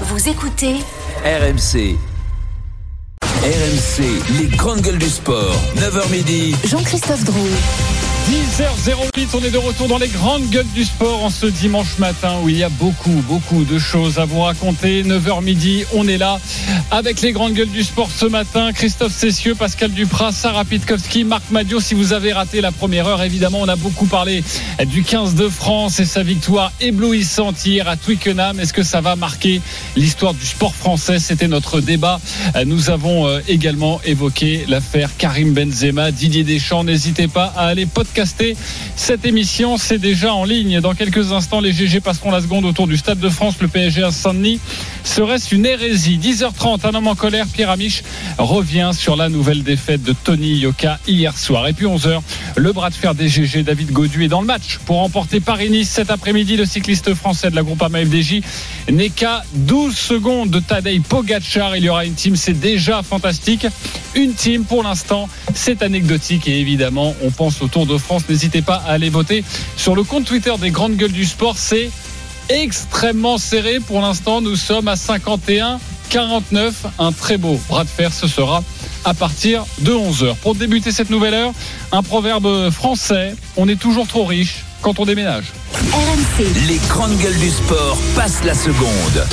Vous écoutez RMC. RMC, les grandes gueules du sport. 9h midi. Jean-Christophe Drouet. 10h08, on est de retour dans les grandes gueules du sport en ce dimanche matin où il y a beaucoup, beaucoup de choses à vous raconter. 9h midi, on est là avec les grandes gueules du sport ce matin. Christophe Cessieux, Pascal Duprat, Sarah Pitkowski, Marc Madio. Si vous avez raté la première heure, évidemment, on a beaucoup parlé du 15 de France et sa victoire éblouissante hier à Twickenham. Est-ce que ça va marquer l'histoire du sport français? C'était notre débat. Nous avons euh, également évoqué l'affaire Karim Benzema, Didier Deschamps. N'hésitez pas à aller cette émission. C'est déjà en ligne. Dans quelques instants, les GG passeront la seconde autour du Stade de France, le PSG à Saint-Denis. Serait-ce une hérésie? 10h30, un homme en colère, Pierre Amiche, revient sur la nouvelle défaite de Tony Yoka hier soir. Et puis 11h, le bras de fer des GG, David Godu est dans le match pour remporter Paris-Nice cet après-midi. Le cycliste français de la groupe FDJ n'est qu'à 12 secondes de Tadej Pogacar. Il y aura une team, c'est déjà fantastique. Une team pour l'instant, c'est anecdotique et évidemment, on pense au Tour de France. N'hésitez pas à aller voter sur le compte Twitter des grandes gueules du sport. C'est extrêmement serré. Pour l'instant, nous sommes à 51. 49, un très beau bras de fer, ce sera à partir de 11h. Pour débuter cette nouvelle heure, un proverbe français, on est toujours trop riche quand on déménage. RMC. Les grandes gueules du sport passent la seconde.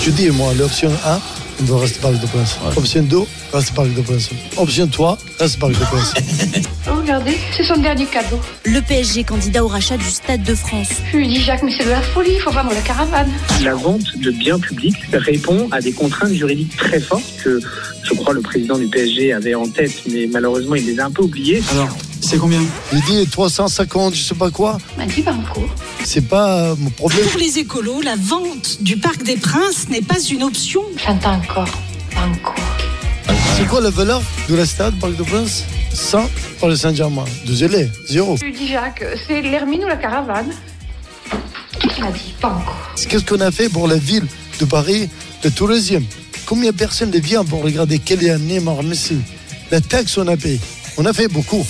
Je dis, moi, l'option 1, on doit rester Parc de Prince. Option 2, reste Parc de Prince. Option 3, reste Parc de Prince. Regardez, c'est son dernier cadeau. Le PSG candidat au rachat du Stade de France. Je lui dis, Jacques, mais c'est de la folie, il faut vendre la caravane. La vente de biens publics répond à des contraintes juridiques très fortes que je crois le président du PSG avait en tête, mais malheureusement il les a un peu oubliées. Alors, c'est combien? Il dit 350, je sais pas quoi. m'a dit Banco. C'est pas euh, mon problème. Pour les écolos, la vente du Parc des Princes n'est pas une option. J'entends encore Banco. C'est quoi la valeur de la stade Parc de Prince 100 pour le Saint-Germain. Désolé, zéro. Je lui dis, Jacques, c'est l'Hermine ou la caravane Il m'a dit Banco. Qu'est-ce qu'on a fait pour la ville de Paris, le tourisme Combien de personnes viennent pour regarder Kylian Neymar, Messi? La taxe on a payé. On a fait beaucoup.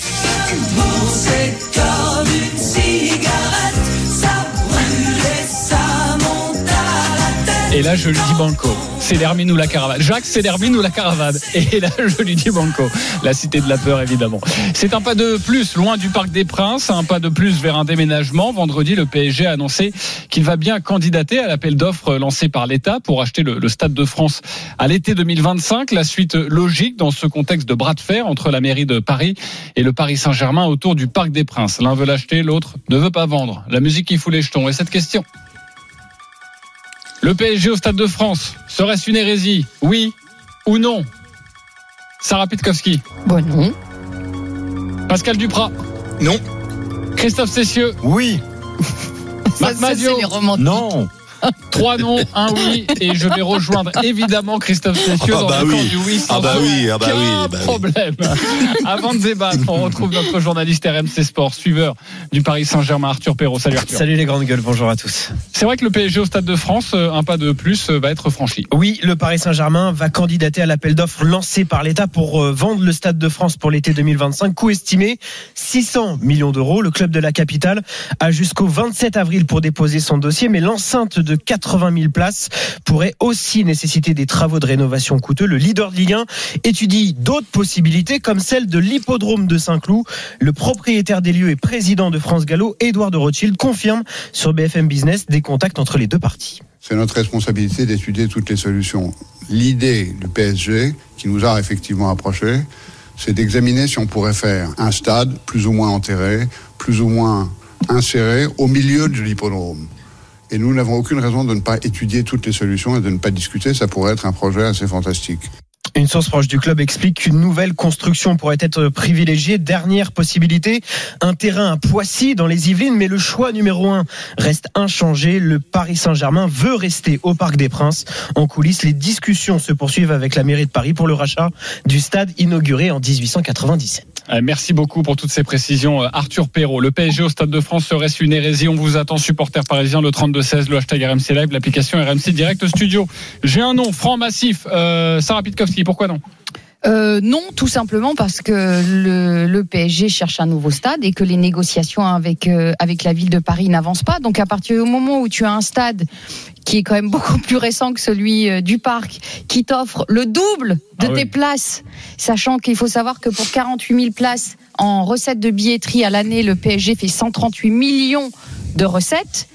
Et là, je lui dis banco. C'est l'Hermine ou la caravane. Jacques, c'est l'Hermine ou la caravane. Et là, je lui dis banco. La cité de la peur, évidemment. C'est un pas de plus loin du Parc des Princes, un pas de plus vers un déménagement. Vendredi, le PSG a annoncé qu'il va bien candidater à l'appel d'offres lancé par l'État pour acheter le, Stade de France à l'été 2025. La suite logique dans ce contexte de bras de fer entre la mairie de Paris et le Paris Saint-Germain autour du Parc des Princes. L'un veut l'acheter, l'autre ne veut pas vendre. La musique qui fout les jetons. Et cette question le PSG au Stade de France, serait-ce une hérésie? Oui ou non? Sarah Pitkowski. Bon, non. Pascal Duprat. Non. Christophe Cessieux. Oui. Ça, ça, Madio. c'est les romantiques. Non. Trois noms, un oui. Et je vais rejoindre évidemment Christophe Cessieux Ah dans bah le camp oui. du oui. sans Ah bah oui, ah bah oui, bah oui. problème. Avant de débattre, on retrouve notre journaliste RMC Sport, suiveur du Paris Saint-Germain, Arthur Perrault. Salut Arthur. Salut les grandes gueules, bonjour à tous. C'est vrai que le PSG au Stade de France, euh, un pas de plus, euh, va être franchi. Oui, le Paris Saint-Germain va candidater à l'appel d'offres lancé par l'État pour euh, vendre le Stade de France pour l'été 2025. Coût estimé 600 millions d'euros. Le club de la capitale a jusqu'au 27 avril pour déposer son dossier, mais l'enceinte de 80 000 places pourrait aussi nécessiter des travaux de rénovation coûteux. Le leader de Ligue 1 étudie d'autres possibilités comme celle de l'hippodrome de Saint-Cloud. Le propriétaire des lieux et président de France Gallo, Édouard de Rothschild, confirme sur BFM Business des contacts entre les deux parties. C'est notre responsabilité d'étudier toutes les solutions. L'idée du PSG, qui nous a effectivement approchés, c'est d'examiner si on pourrait faire un stade plus ou moins enterré, plus ou moins inséré au milieu de l'hippodrome. Et nous n'avons aucune raison de ne pas étudier toutes les solutions et de ne pas discuter. Ça pourrait être un projet assez fantastique. Une source proche du club explique qu'une nouvelle construction pourrait être privilégiée. Dernière possibilité, un terrain à Poissy dans les Yvelines, mais le choix numéro un reste inchangé. Le Paris Saint-Germain veut rester au Parc des Princes. En coulisses, les discussions se poursuivent avec la mairie de Paris pour le rachat du stade inauguré en 1897. Euh, Merci beaucoup pour toutes ces précisions, euh, Arthur Perrault. Le PSG au Stade de France serait-ce une hérésie On vous attend, supporters parisiens, le 32-16, le hashtag RMC Live, l'application RMC Direct Studio. J'ai un nom, franc massif, euh, Sarah Pitkowski, pourquoi non? Euh, non, tout simplement parce que le, le PSG cherche un nouveau stade et que les négociations avec euh, avec la ville de Paris n'avancent pas. Donc à partir du moment où tu as un stade qui est quand même beaucoup plus récent que celui euh, du parc, qui t'offre le double de Ah oui. tes places, sachant qu'il faut savoir que pour 48 000 places en recettes de billetterie à l'année, le PSG fait 138 millions de recettes.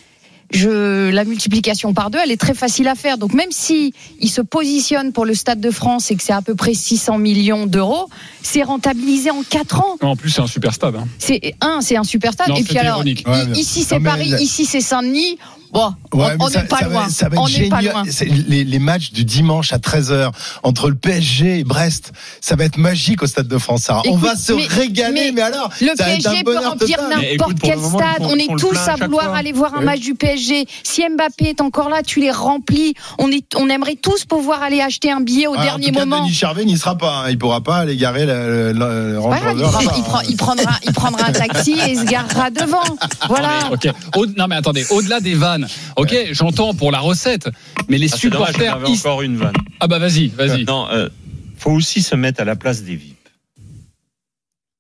Je, la multiplication par deux, elle est très facile à faire. Donc même si il se positionne pour le Stade de France et que c'est à peu près 600 millions d'euros, c'est rentabilisé en 4 ans. En plus, c'est un super stade. hein. C'est un, c'est un super stade. Non, et puis alors, ironique. Ouais, ici c'est Paris, la- ici c'est Saint-Denis. Bon, Ouais, on- n'est pas loin. ça va être on n'est pas loin. Les, les matchs du dimanche à 13h entre le PSG et Brest, ça va être magique au Stade de France. On va se mais- régaler, mais, mais alors Le ça va être un PSG peut remplir n'importe quel moment, stade. font- On est tous à vouloir fois. aller voir un Oui. match du PSG. Si Mbappé est encore là, tu les remplis. On, est, on aimerait tous pouvoir aller acheter un billet au Ah, dernier en tout cas, moment. Denis Charvet n'y sera pas. hein. Il pourra pas aller garer le, le- il, prend- il prend- hein. il prendra, il prendra un taxi et se garera devant. Voilà. Au- non mais attendez, au-delà des vannes, ok, j'entends pour la recette, mais les Ah, dommage, supporters. ils- encore une vanne. Ah bah vas-y, vas-y. Non, euh, faut aussi se mettre à la place des VIP.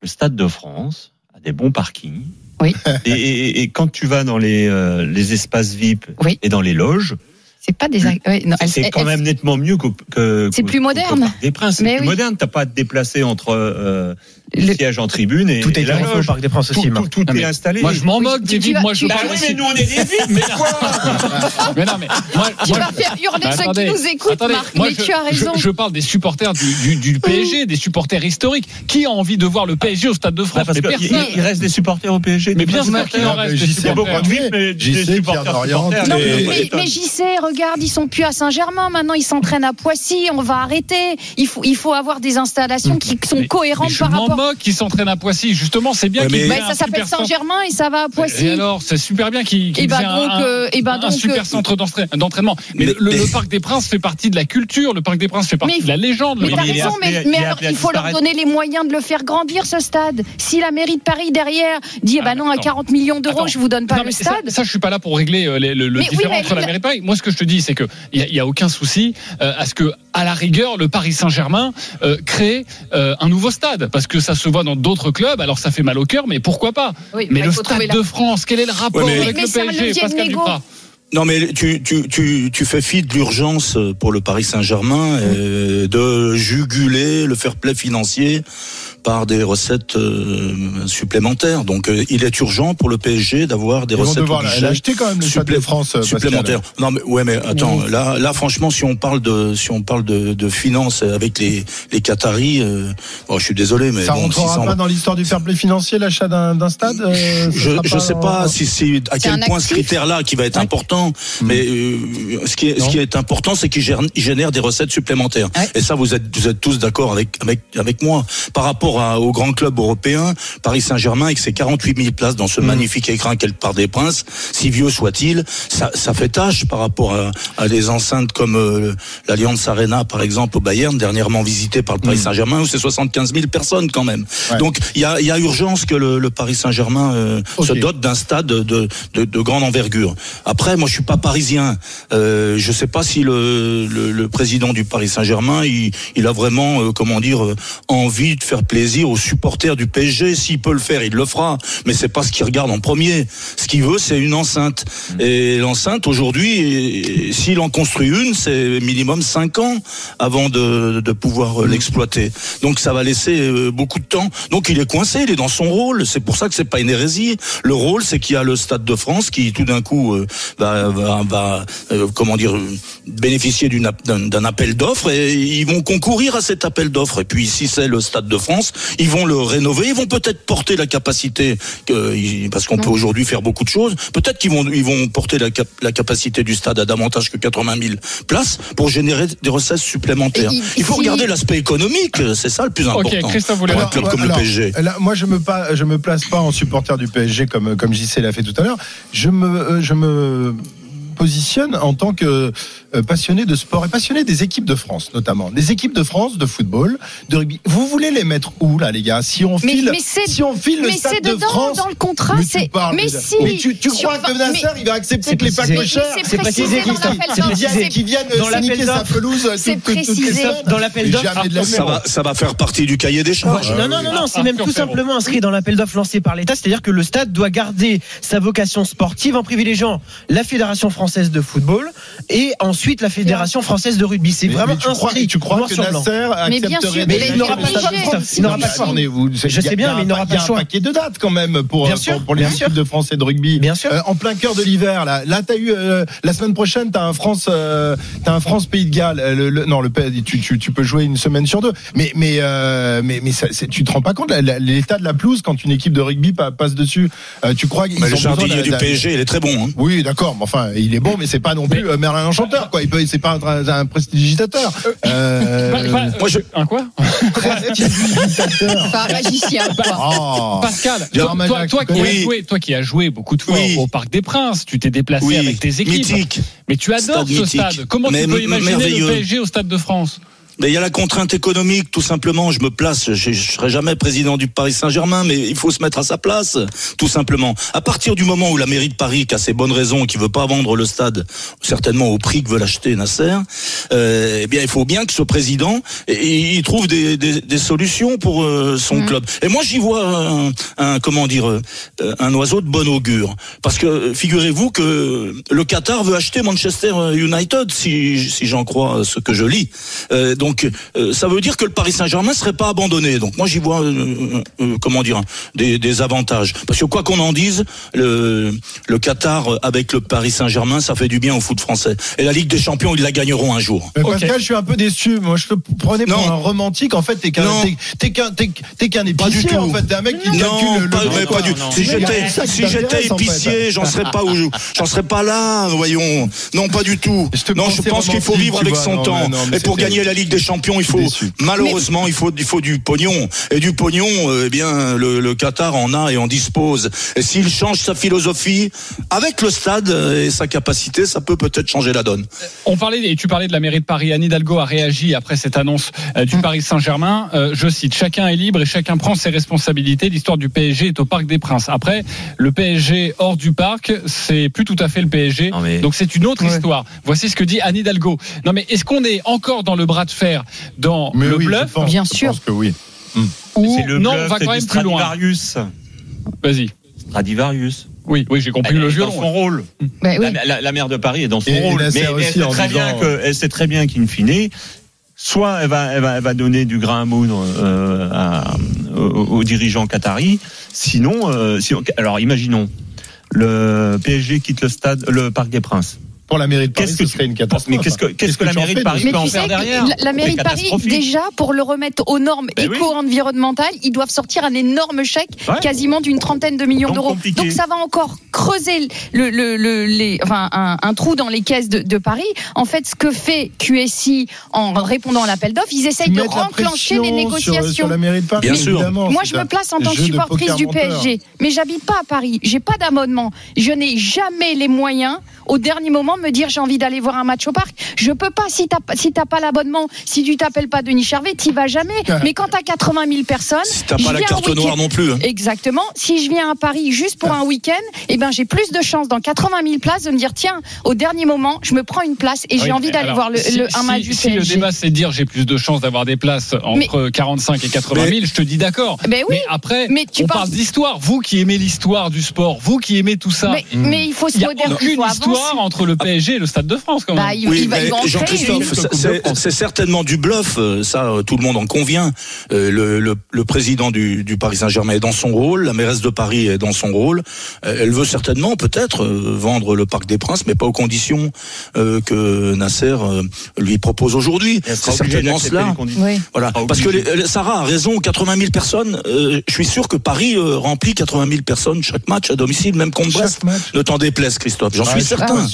Le Stade de France a des bons parkings. Oui. Et, et- et quand tu vas dans les, euh, les espaces VIP Oui. et dans les loges, C'est pas des. ouais, c'est quand même nettement mieux que. C'est plus moderne. Des Princes, c'est Mais plus oui. moderne. T'as pas à te déplacer entre euh, le Le- siège en tribune et, Tout est et la fait au. Parc des Princes Tout, aussi. Tout- tout Non, est installé. Moi je m'en moque vides, vas- moi je Bah parle oui, mais nous on est des VIP, mais quoi Mais non, mais moi, Tu moi, vas faire hurler ceux attendez, qui nous écoutent, attendez, Marc. moi, mais je, tu as raison. Je, parle des supporters du, du, du PSG, des supporters historiques. Qui a envie de voir le PSG au Stade de Bah, France? Parce Mais qu'il personne. il reste des supporters au PSG. Mais bien sûr qu'il en reste beaucoup supporters. de VIP, mais JC, des supporters mais, j'y sais, regarde, ils sont plus à Saint-Germain. Maintenant, ils s'entraînent à Poissy. On va arrêter. Il faut, il faut avoir des installations qui sont cohérentes par rapport. Moque qu'ils s'entraînent à Poissy. Justement, c'est bien Ouais, qu'ils mais- un ça s'appelle super centre. Saint-Germain et ça va à Poissy. Et alors, c'est super bien aient donc, un, euh, et ben un donc, super euh, centre d'entra- d'entraînement. Mais, Mais- le, Parc des Princes fait partie de la culture. Le Parc des Princes fait partie Mais- de la légende. Mais t'as raison, mais, alors il faut leur donner les moyens de le faire grandir ce stade. Si la mairie de Paris derrière dit eh ben Ah, non à attends. 40 millions d'euros je vous donne pas le stade. ça, je suis pas là pour régler euh, le, différent entre la mairie de Paris. Moi, ce que je te dis, c'est que il y, a- aucun souci euh, à ce que, à la rigueur, le Paris Saint-Germain euh, crée euh, un nouveau stade, parce que ça se voit dans d'autres clubs. Alors, ça fait mal au cœur, mais pourquoi pas Oui, Mais bah, le Stade la- de France, quel est le rapport Ouais, mais- avec Mais le PSG, Pascal. Duprat Non, mais tu, tu, tu, tu fais fi de l'urgence pour le Paris Saint-Germain euh, de juguler le fair play financier par des recettes euh, supplémentaires. Donc, euh, il est urgent pour le PSG d'avoir des Ils vont recettes devoir quand même le Stade de supplé- France euh, Pascal. supplémentaires. Non, mais ouais, mais attends, là, là, franchement, si on parle de, si on parle de, de finances avec les, les Qataris, euh, bon, je suis désolé, mais Ça bon, rentrera 600 pas dans l'histoire du fair play financier l'achat d'un d'un stade. euh, je je sais en- pas si c'est à quel point ce actif. critère-là qui va être Ouais. important, mais euh, ce qui est Non. ce qui est important, c'est qu'il génère des recettes supplémentaires. Ouais. Et ça, vous êtes vous êtes tous d'accord avec avec avec moi. Par rapport à, aux grands clubs européens, Paris Saint-Germain avec ses 48 000 places dans ce magnifique écrin qu'est le Parc des Princes, si vieux soit-il, ça ça fait tâche par rapport à, à des enceintes comme euh, l'Allianz Arena par exemple au Bayern, dernièrement visité par le Paris Saint-Germain où c'est 75 000 personnes quand même. Ouais. Donc il y a il y a urgence que le, le Paris Saint-Germain euh, se dote d'un stade de, de, de grande envergure. Après, moi, je suis pas parisien. Euh, je sais pas si le, le, le président du Paris Saint-Germain, il, il a vraiment, euh, comment dire, euh, envie de faire plaisir aux supporters du PSG. S'il peut le faire, il le fera. Mais c'est pas ce qu'il regarde en premier. Ce qu'il veut, c'est une enceinte. Et l'enceinte, aujourd'hui, s'il en construit une, c'est minimum 5 ans avant de, de pouvoir euh, l'exploiter. Donc ça va laisser euh, beaucoup de temps. Donc il est coincé, il est dans son rôle. C'est pour ça que c'est pas une hérésie. Le rôle, c'est qu'il y a le Stade de France qui tout d'un coup euh, va, va, va, euh, comment dire euh, bénéficier d'un appel d'offres et ils vont concourir à cet appel d'offres. Et puis si c'est le Stade de France, ils vont le rénover, ils vont peut-être porter la capacité que- parce qu'on peut aujourd'hui faire beaucoup de choses. Peut-être qu'ils vont ils vont porter la, cap- la capacité du stade à davantage que 80 000 places pour générer des recettes supplémentaires. Il- Il faut si- regarder l'aspect économique, c'est ça le plus important. Christophe, vous voulez pour un club comme alors, le PSG. Là, moi, je me pas, je me place pas en supporter du PSG comme comme JC l'a fait tout à l'heure. Je me, euh, je me positionne en tant que passionné de sport et passionné des équipes de France, notamment. Des équipes de France de football, de rugby. Vous voulez les mettre où, là, les gars? Si on Mais- file, mais c'est- si on file le mais stade c'est de France. dans le contrat, mais tu parles, mais si. Mais tu, tu Si crois que Nasser, mais- il va accepter que les packs chers Mais c'est précisé, qui viennent euh, niquer sa pelouse. Dans l'appel Mais d'offres. De Ça même. va, ça va faire partie du cahier des charges. Non, non, non, non, c'est même Arthur tout simplement inscrit dans l'appel d'offres lancé par l'État, c'est-à-dire que le stade doit garder sa vocation sportive en privilégiant la Fédération française de football et ensuite la Fédération française de rugby. C'est vraiment mais tu crois, inscrit tu crois que. Nasser Mais bien accepterait sûr, de- mais il n'aura pas choix, choix. Vous- Je sais bien, mais il n'aura pa- pas le Il y a choix. un paquet de dates quand même pour, Bien pour- sûr, pour les bien équipes sûr. de France et de rugby. Bien sûr. Euh, en plein cœur de l'hiver, là, là t'as eu euh, la semaine prochaine, t'as un France, euh, t'as un France Pays de Galles. Euh, le- le- non, le tu, tu, tu peux jouer une semaine sur deux. Mais mais euh, mais mais ça, c'est- tu te rends pas compte l'état de la pelouse quand une équipe de rugby pa- passe dessus. Euh, tu crois qu'ils ont le besoin jardinier du PSG, il est très bon. hein. Oui, d'accord, mais enfin, il est bon, mais c'est pas non plus euh, Merlin quoi. Il peut, c'est pas un, un prestigitateur. Euh, pas- Moi, je- Un quoi prestigitateur. Pas un magicien, quoi. Oh. Pascal, toi, toi, qui joué, toi qui as joué beaucoup de fois Oui. au Parc des Princes, tu t'es déplacé Oui, avec tes équipes. mythique. Mais tu adores Stade ce mythique. stade. Comment Mais tu peux imaginer le PSG au Stade de France? Mais il y a la contrainte économique, tout simplement. Je me place. Je, je serai jamais président du Paris Saint-Germain, mais il faut se mettre à sa place, tout simplement. À partir du moment où la mairie de Paris, qui a ses bonnes raisons, qui veut pas vendre le stade, certainement au prix que veut l'acheter Nasser, euh, eh bien, il faut bien que ce président, il trouve des, des, des solutions pour euh, son Mhm. club. Et moi, j'y vois un, un- comment dire, euh, un oiseau de bon augure, parce que figurez-vous que le Qatar veut acheter Manchester United, si, si j'en crois ce que je lis. Euh, donc, euh, ça veut dire que le Paris Saint-Germain serait pas abandonné. Donc, moi, j'y vois, euh, euh, comment dire, des, des avantages. Parce que quoi qu'on en dise, le, le Qatar avec le Paris Saint-Germain, ça fait du bien au foot français. Et la Ligue des Champions, ils la gagneront un jour. Mais. Pascal, je suis un peu déçu. Moi, je te prenais pour Non. un romantique. En fait, t'es qu'un, t'es, qu'un, t'es, qu'un Pas du épicier. tout. En fait, t'es un mec qui Non, calcule le pas, le- mais pas du non, Si j'étais, si j'étais épicier, j'en serais pas où, j'en serais pas là, voyons. Non, pas du tout. Je non, je pense qu'il faut vivre avec son temps. Et pour gagner la Ligue des Champions, il faut, déçu. malheureusement, il faut, il faut du pognon. Et du pognon, euh, eh bien, le, le Qatar en a et en dispose. Et s'il change sa philosophie avec le stade euh, et sa capacité, ça peut peut-être changer la donne. On parlait et tu parlais de la mairie de Paris. Anne Hidalgo a réagi après cette annonce euh, du Paris Saint-Germain. Euh, je cite chacun est libre et chacun prend ses responsabilités. L'histoire du PSG est au Parc des Princes. Après, le PSG hors du parc, c'est plus tout à fait le PSG. Non, mais- Donc c'est une autre Ouais. histoire. Voici ce que dit Anne Hidalgo. Non mais est-ce qu'on est encore dans le bras de fer, dans Mais le oui, bluff je pense, Bien je sûr. pense que oui. ou C'est le non bluff, On va quand même plus loin. Stradivarius. Vas-y. Stradivarius. Oui, oui, j'ai compris Elle le est violon. dans son rôle. Oui. La, la- la maire de Paris est dans son Et- et rôle, mais elle aussi sait très disant, bien que, elle sait très bien qu'in fine, soit elle va, elle va, elle va donner du grain à moudre euh, à- aux, aux dirigeants qataris, sinon, euh, sinon- alors imaginons le PSG quitte le stade, le Parc des Princes. Pour la mairie de Paris, Qu'est-ce que ce serait une catastrophe. Mais qu'est-ce que, qu'est-ce que la mairie de Paris peut en faire derrière la, mairie de Paris, déjà, pour le remettre aux normes Ben oui. éco-environnementales, ils doivent sortir un énorme chèque, Ouais. quasiment d'une trentaine de millions d'euros. Donc ça va encore creuser le, le, le- les, enfin, un, un trou dans les caisses de, de Paris. En fait, ce que fait QSI en répondant à l'appel d'offres, ils essayent de renclencher les négociations. Sur, sur la mairie de Paris, Bien sûr. évidemment. Moi, je me place en tant que supportrice du. PSG, mais j'habite pas à Paris. J'ai pas d'abonnement. Je n'ai jamais les moyens, au dernier moment, me dire j'ai envie d'aller voir un match au parc. Je peux pas si t'as pas- si t'as pas l'abonnement, si tu t'appelles pas Denis Charvet, t'y vas jamais. mais quand t'as 80 000 personnes, Si t'as pas la carte noire non plus. hein. Exactement. Si je viens à Paris juste pour un week-end, eh ben j'ai plus de chances dans 80 000 places de me dire tiens, au dernier moment, je me prends une place et j'ai Oui, envie mais d'aller voir le, si- le- un si- match du si le PSG. débat c'est de dire j'ai plus de chances d'avoir des places entre 45 et 80 000, je te dis d'accord. Ben oui. Mais après, Mais tu on penses- parle d'histoire. Vous qui aimez l'histoire du sport, vous qui aimez tout ça. Mais, mais il faut se Il n'y a aucune histoire entre le PSG et le Stade de France quand même. Bah, il, Oui, il va, il mais va en créer Jean-Christophe, c'est c'est certainement du bluff, euh, ça euh, tout le monde en convient. Euh, le, le, le président du, du Paris Saint-Germain est dans son rôle, la mairesse de Paris est dans son rôle. Euh, elle veut certainement peut-être euh, vendre le Parc des Princes, mais pas aux conditions euh, que Nasser euh, lui propose aujourd'hui. C'est certainement cela. les conditions. Oui. Voilà, parce que les- Sarah a raison, 80 000 personnes. euh, je suis sûr que Paris euh, remplit 80 000 personnes chaque match à domicile, même contre Brest. Ne t'en déplaise, Christophe. J'en suis certain.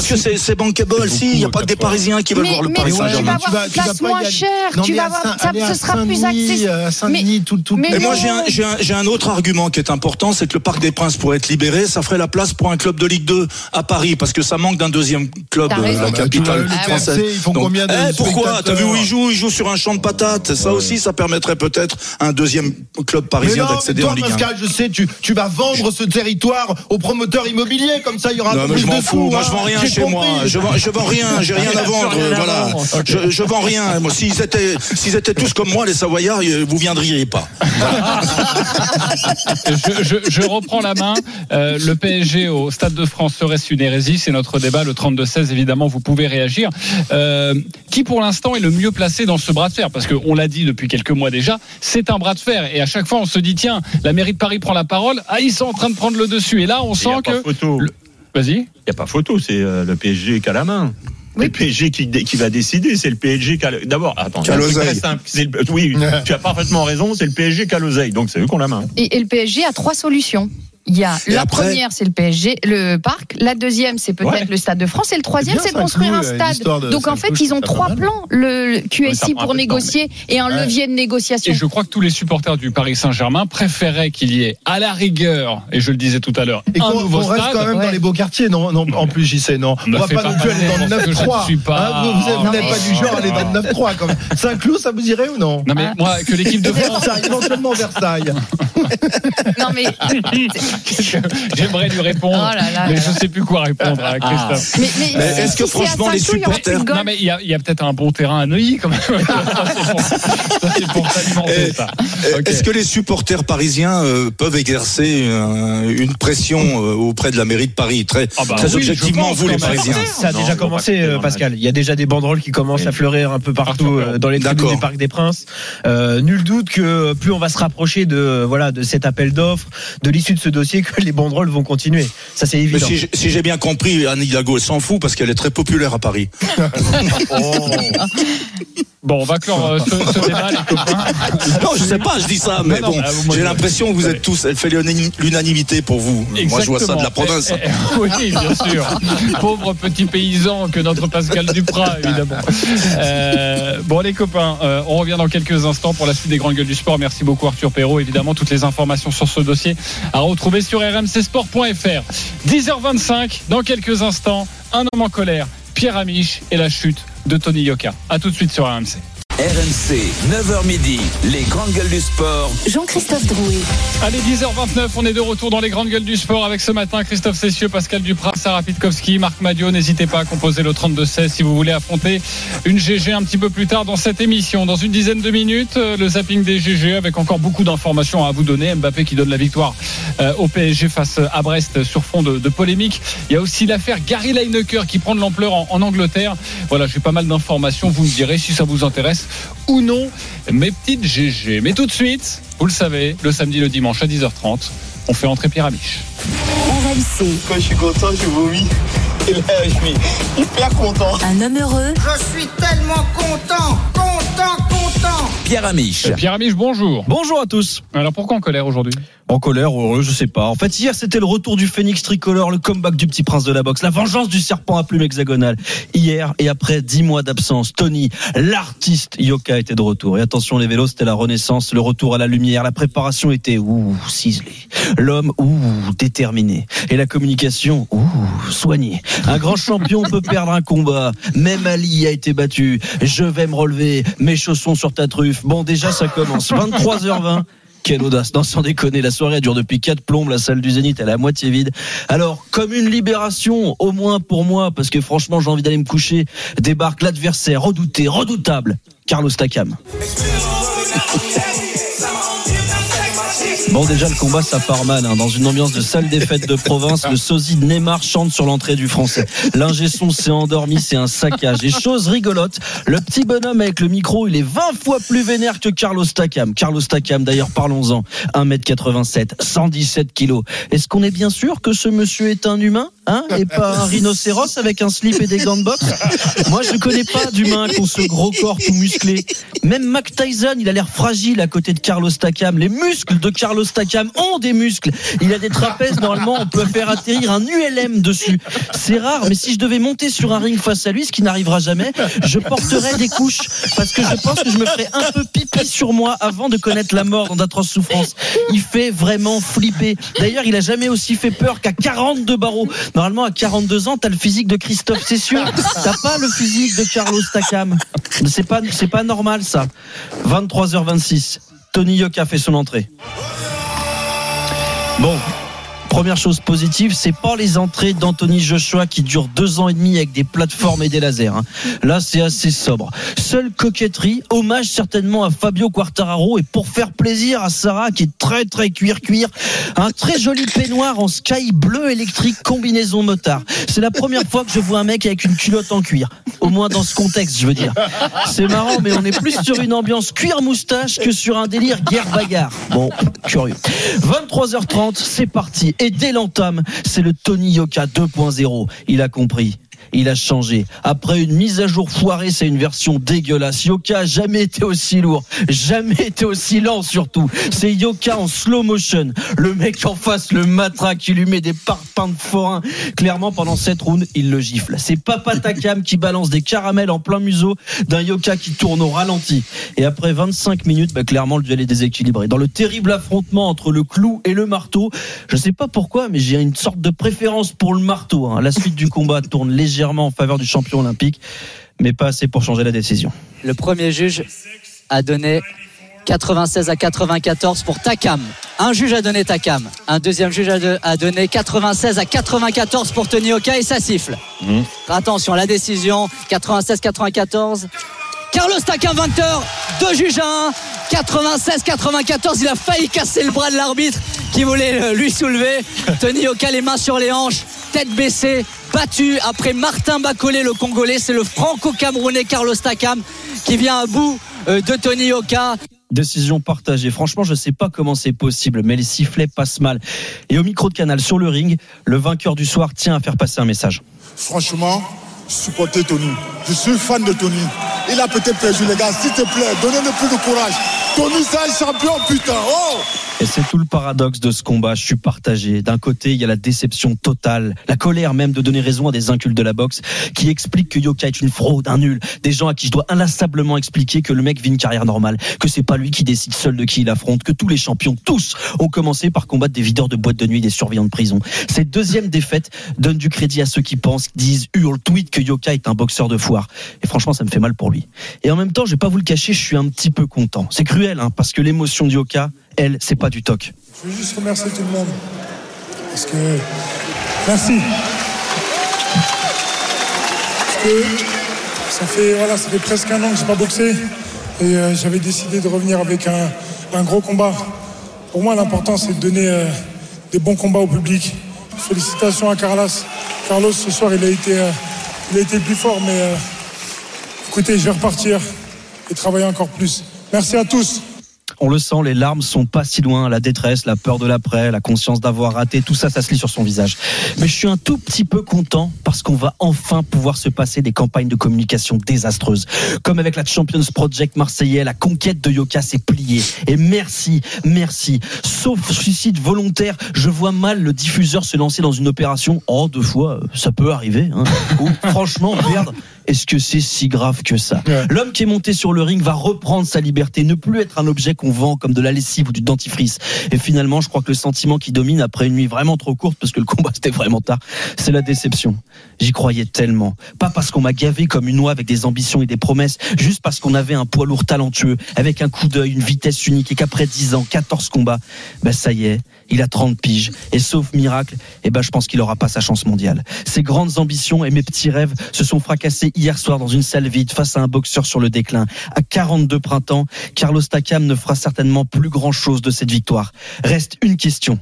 Parce que c'est c'est bankable. Si, il n'y a pas que des Parisiens qui veulent voir le Paris tu vas Saint-Germain. avoir une place moins chère, tu mais vas avoir, ce sera plus accessible. Saint-Denis, tout, tout. mais Et moi, j'ai un, j'ai un- j'ai un autre argument qui est important, c'est que le Parc des Princes pourrait être libéré, ça ferait la place pour un club de Ligue 2 à Paris, parce que ça manque d'un deuxième club, euh, la Bah, tu vois, capitale le française. Eh, Pourquoi? T'as vu où ils jouent Ils jouent sur un champ de patates. Ça aussi, ça permettrait peut-être à un deuxième club parisien mais non, d'accéder en Ligue 1. Pascal, je sais, tu, tu vas vendre ce territoire aux promoteurs immobiliers, comme ça il y aura Non, mais plus je m'en fous. Moi, hein. je vends rien Chez moi. Je vends, je vends rien. J'ai rien à vendre. rien à Voilà. vendre. Ok. Je, je vends rien. Moi, s'ils étaient, s'ils étaient tous comme moi, les Savoyards, vous viendriez pas. je, je- je reprends la main. Euh, le PSG au Stade de France serait-ce une hérésie C'est notre débat, le 32-16, évidemment, vous pouvez réagir. Euh, qui, pour l'instant, est le mieux placé dans ce bras de fer? Parce qu'on l'a dit depuis quelques mois déjà, c'est un bras de fer. Et à chaque fois, on se dit, tiens, la mairie de Paris prend la parole. Ah, ils sont en train de prendre le dessus. Et là, on sent que... Vas-y. Il n'y a pas photo, c'est euh, le PSG qui a la main. Oui. Le PSG qui, qui va décider, c'est le PSG qui a le- D'abord, attends, l'oseille. très simple, c'est le- Oui, tu as parfaitement raison, c'est le PSG qui a l'oseille, donc c'est eux qui ont la main. Et, et le PSG a trois solutions. Il y a Et la après- première, c'est le PSG, le parc. La deuxième, c'est peut-être Ouais. le Stade de France. Et le troisième, C'est de construire un stade. de Donc en fait, ils ont trois plans, le QSI pour négocier et un Ouais. levier de négociation. Et je crois que tous les supporters du Paris Saint-Germain préféraient qu'il y ait, à la rigueur, et je le disais tout à l'heure, Et qu'on reste stade. quand même dans les beaux quartiers, non, non En plus, j'y sais, non. Ne On va fais pas pas non plus aller dans le parce que je ne 9-3. suis pas- hein, vous n'êtes pas du genre à aller dans le 9-3 quand même. Saint-Cloud, ça vous irait ou non? Non mais moi que l'équipe de France Versailles, éventuellement Versailles. Non mais, j'aimerais lui répondre Oh là là mais là je là. sais plus quoi répondre à Christophe. mais, mais Mais si- est-ce que si franchement, les supporters-. Non mais il y a, il y a peut-être un bon terrain à Neuilly quand même. ça c'est pour, ça, t'alimenter. Est-ce que les supporters parisiens euh, peuvent exercer euh, une pression euh, auprès de la mairie de Paris? Très, Ah bah très oui, je objectivement, vous les. Parisiens. Ça a Non, déjà commencé, euh, Pascal. Il y a déjà des banderoles qui commencent Oui. à fleurir un peu partout euh, dans les tribunes du Parc des Princes. Euh, nul doute que plus on va se rapprocher de voilà de cet appel d'offres, de l'issue de ce dossier, que les banderoles vont continuer. Ça c'est Mais évident. si, j'ai- si j'ai bien compris, Anne Hidalgo s'en fout parce qu'elle est très populaire à Paris. Bon, on va clore euh, ce, ce débat, les copains. Non, je sais pas, je dis ça, mais Non, bon, j'ai l'impression que vous êtes tous, elle fait l'unani- l'unanimité pour vous. Moi, je vois ça de la province. Eh, eh, oui, bien sûr. Pauvre petit paysan que notre Pascal Duprat, évidemment. Euh, bon, les copains, euh, on revient dans quelques instants pour la suite des grandes gueules du sport. Merci beaucoup, Arthur Perrault. Évidemment, toutes les informations sur ce dossier à retrouver sur rmcsport.fr. 10h25, dans quelques instants, un homme en colère, Pierre Amiche et la chute de Tony Yoka. À tout de suite sur RMC. RMC, 9h midi, les grandes gueules du sport. Jean-Christophe Drouet. Allez, 10h29, on est de retour dans les grandes gueules du sport avec ce matin Christophe Cessieux, Pascal Duprat, Sarah Pitkowski, Marc Madio. N'hésitez pas à composer le 32-16 si vous voulez affronter une GG un petit peu plus tard dans cette émission. Dans une dizaine de minutes, euh, le zapping des GG avec encore beaucoup d'informations à vous donner. Mbappé qui donne la victoire euh, au PSG face à Brest sur fond de, de polémique. Il y a aussi l'affaire Gary Lineker qui prend de l'ampleur en, en Angleterre. Voilà, j'ai pas mal d'informations. Vous me direz si ça vous intéresse ou non, mes petites GG. Mais tout de suite, vous le savez, le samedi, le dimanche à 10h30, on fait entrer Pierre Amiche. RMC. Quand je suis content, je vomis. Et là, je suis hyper content. Un homme heureux Je suis tellement content, content, content. Pierre Amiche. Euh, Pierre Amiche, bonjour. Bonjour à tous. Alors pourquoi en colère aujourd'hui? En colère, heureux, je sais pas. En fait, hier, c'était le retour du phénix tricolore, le comeback du petit prince de la boxe, la vengeance du serpent à plume hexagonale. Hier, et après dix mois d'absence, Tony, l'artiste Yoka, était de retour. Et attention, les vélos, c'était la renaissance, le retour à la lumière. La préparation était, ouh, ciselée. L'homme, ouh, déterminé. Et la communication, ouh, soignée. Un grand champion peut perdre un combat. Même Ali a été battu. Je vais me relever. Mes chaussons sur ta truffe. Bon, déjà, ça commence. 23h20. Quelle audace, non sans déconner, la soirée dure depuis quatre plombes, la salle du Zénith elle est à moitié vide. Alors, comme une libération, au moins pour moi, parce que franchement j'ai envie d'aller me coucher, débarque l'adversaire redouté, redoutable, Carlos Takam. Bon déjà le combat ça part mal hein. dans une ambiance de salle des fêtes de province le sosie de Neymar chante sur l'entrée du français l'ingé son s'est endormi c'est un saccage et chose rigolote le petit bonhomme avec le micro il est 20 fois plus vénère que Carlos Takam Carlos Takam d'ailleurs parlons-en 1m87 117 kilos est-ce qu'on est bien sûr que ce monsieur est un humain hein, et pas un rhinocéros avec un slip et des gants de boxe? Moi, je connais pas d'humain qui ont ce gros corps tout musclé. Même Mac Tyson, il a l'air fragile à côté de Carlos Takam. Les muscles de Carlos Takam ont des muscles. Il a des trapèzes, normalement, on peut faire atterrir un ULM dessus. C'est rare, mais si je devais monter sur un ring face à lui, ce qui n'arrivera jamais, je porterais des couches parce que je pense que je me ferais un peu pipi sur moi avant de connaître la mort dans d'atroces souffrances. Il fait vraiment flipper. D'ailleurs, il a jamais aussi fait peur qu'à 42 barreaux. Normalement, à 42 ans, t'as le physique de Christophe Cessieux. T'as pas le physique de Carlos Takam. C'est pas, c'est pas normal, ça. 23h26. Tony Yoka fait son entrée. Bon, Première chose positive, c'est pas les entrées d'Anthony Joshua qui durent deux ans et demi avec des plateformes et des lasers. hein. Là, c'est assez sobre. Seule coquetterie, hommage certainement à Fabio Quartararo et pour faire plaisir à Sarah qui est très très cuir cuir, un très joli peignoir en sky bleu électrique combinaison motard. C'est la première fois que je vois un mec avec une culotte en cuir. Au moins dans ce contexte, je veux dire. C'est marrant, mais on est plus sur une ambiance cuir moustache que sur un délire guerre bagarre. Bon, curieux. 23h30, c'est parti. Et dès l'entame, c'est le Tony Yoka 2.0. Il a compris. Il a changé. Après une mise à jour foirée, c'est une version dégueulasse. Yoka a jamais été aussi lourd, jamais été aussi lent surtout. C'est Yoka en slow motion. Le mec en face, le matraque, il lui met des parpaings de forain. Clairement, pendant cette round, il le gifle. C'est Papa Takam qui balance des caramels en plein museau d'un Yoka qui tourne au ralenti. Et après 25 minutes, bah, clairement, le duel est déséquilibré. Dans le terrible affrontement entre le clou et le marteau, je sais pas pourquoi, mais j'ai une sorte de préférence pour le marteau. hein. La suite du combat tourne légèrement en faveur du champion olympique, mais pas assez pour changer la décision. Le premier juge a donné 96 à 94 pour Takam. Un juge a donné Takam. Un deuxième juge a, de- a donné 96 à 94 pour Tony Oka et ça siffle. Attention, la décision 96-94. Carlos Takam 20 heures, deux juges à 1, 96-94. Il a failli casser le bras de l'arbitre qui voulait lui soulever. Tony Oka, les mains sur les hanches, tête baissée, battu après Martin Bacolé, le Congolais. C'est le franco-camerounais Carlos Takam qui vient à bout euh, de Tony Oka. Décision partagée. Franchement, je sais pas comment c'est possible, mais les sifflets passent mal. Et au micro de canal sur le ring, le vainqueur du soir tient à faire passer un message. Franchement, je supportais Tony. Je suis fan de Tony. Il a peut-être perdu, les gars. S'il te plaît, donnez-le plus de courage. Tony, c'est un champion, putain. Oh Et c'est tout le paradoxe de ce combat. Je suis partagé. D'un côté, il y a la déception totale, la colère même de donner raison à des incultes de la boxe qui expliquent que Yoka est une fraude, un nul. Des gens à qui je dois inlassablement expliquer que le mec vit une carrière normale, que c'est pas lui qui décide seul de qui il affronte, que tous les champions, tous, ont commencé par combattre des videurs de boîtes de nuit, des surveillants de prison. Cette deuxième défaite donne du crédit à ceux qui pensent, disent, hurlent, tweetent que Yoka est un boxeur de foire. Et franchement, ça me fait mal pour lui. Et en même temps, je vais pas vous le cacher, je suis un petit peu content. C'est cruel, hein, parce que l'émotion de Yoka, elle, c'est pas du toc. Je veux juste remercier tout le monde. Parce que. Merci. Parce que ça fait, presque un an que je n'ai pas boxé. Et euh, j'avais décidé de revenir avec un, gros combat. Pour moi, l'important, c'est de donner euh, des bons combats au public. Félicitations à Carlos. Carlos, ce soir, il a été, euh, il a été plus fort. Mais écoutez, je vais repartir et travailler encore plus. Merci à tous. On le sent, les larmes sont pas si loin, la détresse, la peur de l'après, la conscience d'avoir raté, tout ça, ça se lit sur son visage. Mais je suis un tout petit peu content parce qu'on va enfin pouvoir se passer des campagnes de communication désastreuses. Comme avec la Champions Project marseillais, la conquête de Yoka s'est pliée. Et merci, merci. Sauf suicide volontaire, je vois mal le diffuseur se lancer dans une opération. Oh, deux fois, euh, ça peut arriver. Hein. Ou franchement, perdre. Est-ce que c'est si grave que ça L'homme qui est monté sur le ring va reprendre sa liberté, ne plus être un objet qu'on vend comme de la lessive ou du dentifrice. Et finalement, je crois que le sentiment qui domine après une nuit vraiment trop courte, parce que le combat c'était vraiment tard, c'est la déception. J'y croyais tellement. Pas parce qu'on m'a gavé comme une oie avec des ambitions et des promesses, juste parce qu'on avait un poids lourd talentueux, avec un coup d'œil, une vitesse unique, et qu'après 10 ans, 14 combats, ben ça y est, il a 30 piges. Et sauf miracle, eh ben je pense qu'il aura pas sa chance mondiale. Ses grandes ambitions et mes petits rêves se sont fracassés hier soir dans une salle vide face à un boxeur sur le déclin. À 42 printemps, Carlos Takam ne fera certainement plus grand chose de cette victoire. Reste une question.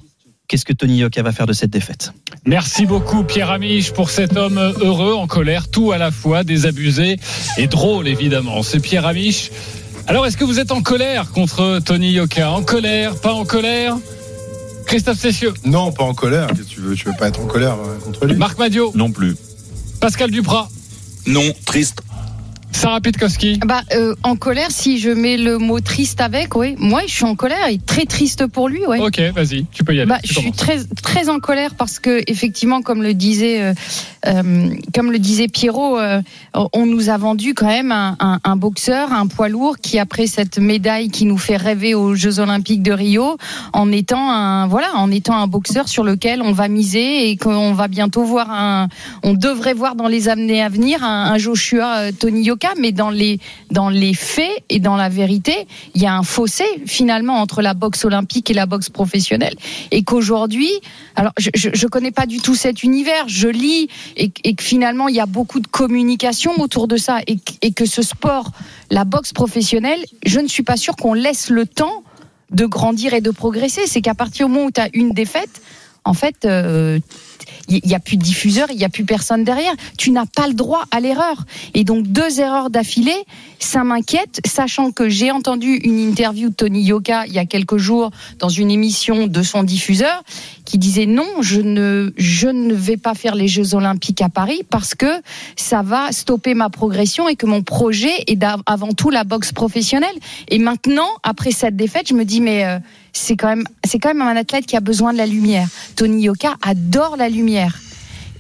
Qu'est-ce que Tony Yoka va faire de cette défaite? Merci beaucoup Pierre Amiche pour cet homme heureux, en colère, tout à la fois, désabusé et drôle évidemment. C'est Pierre Amiche. Alors est-ce que vous êtes en colère contre Tony Yoka? En colère Pas en colère? Christophe Cessieux. Non, pas en colère. Tu veux, tu veux pas être en colère euh, contre lui Marc Madio. Non plus. Pascal Duprat. Non, triste. Sarah Pitkowski. Bah, euh, en colère, si je mets le mot triste avec, oui. Moi, je suis en colère et très triste pour lui, ouais. Ok, vas-y, tu peux y aller. Bah, je suis très très en colère parce que effectivement, comme le disait euh, euh, comme le disait Pierrot, on nous a vendu quand même un, un, un boxeur, un poids lourd qui après cette médaille qui nous fait rêver aux Jeux Olympiques de Rio, en étant un voilà, en étant un boxeur sur lequel on va miser et qu'on va bientôt voir un, on devrait voir dans les années à venir un, un Joshua Tony Yoka, mais dans les dans les faits et dans la vérité, il y a un fossé finalement entre la boxe olympique et la boxe professionnelle, et qu'aujourd'hui, alors je, je je connais pas du tout cet univers, je lis et, que finalement il y a beaucoup de communication autour de ça et que ce sport, la boxe professionnelle, je ne suis pas sûr qu'on laisse le temps de grandir et de progresser. C'est qu'à partir du moment où tu as une défaite, en fait, euh, il n'y a plus de diffuseur, il n'y a plus personne derrière. Tu n'as pas le droit à l'erreur. Et donc deux erreurs d'affilée, ça m'inquiète, sachant que j'ai entendu une interview de Tony Yoka il y a quelques jours dans une émission de son diffuseur qui disait non, je ne, je ne vais pas faire les Jeux Olympiques à Paris parce que ça va stopper ma progression et que mon projet est avant tout la boxe professionnelle. Et maintenant, après cette défaite, je me dis mais euh, c'est quand même, c'est quand même un athlète qui a besoin de la lumière. Tony Yoka adore la lumière.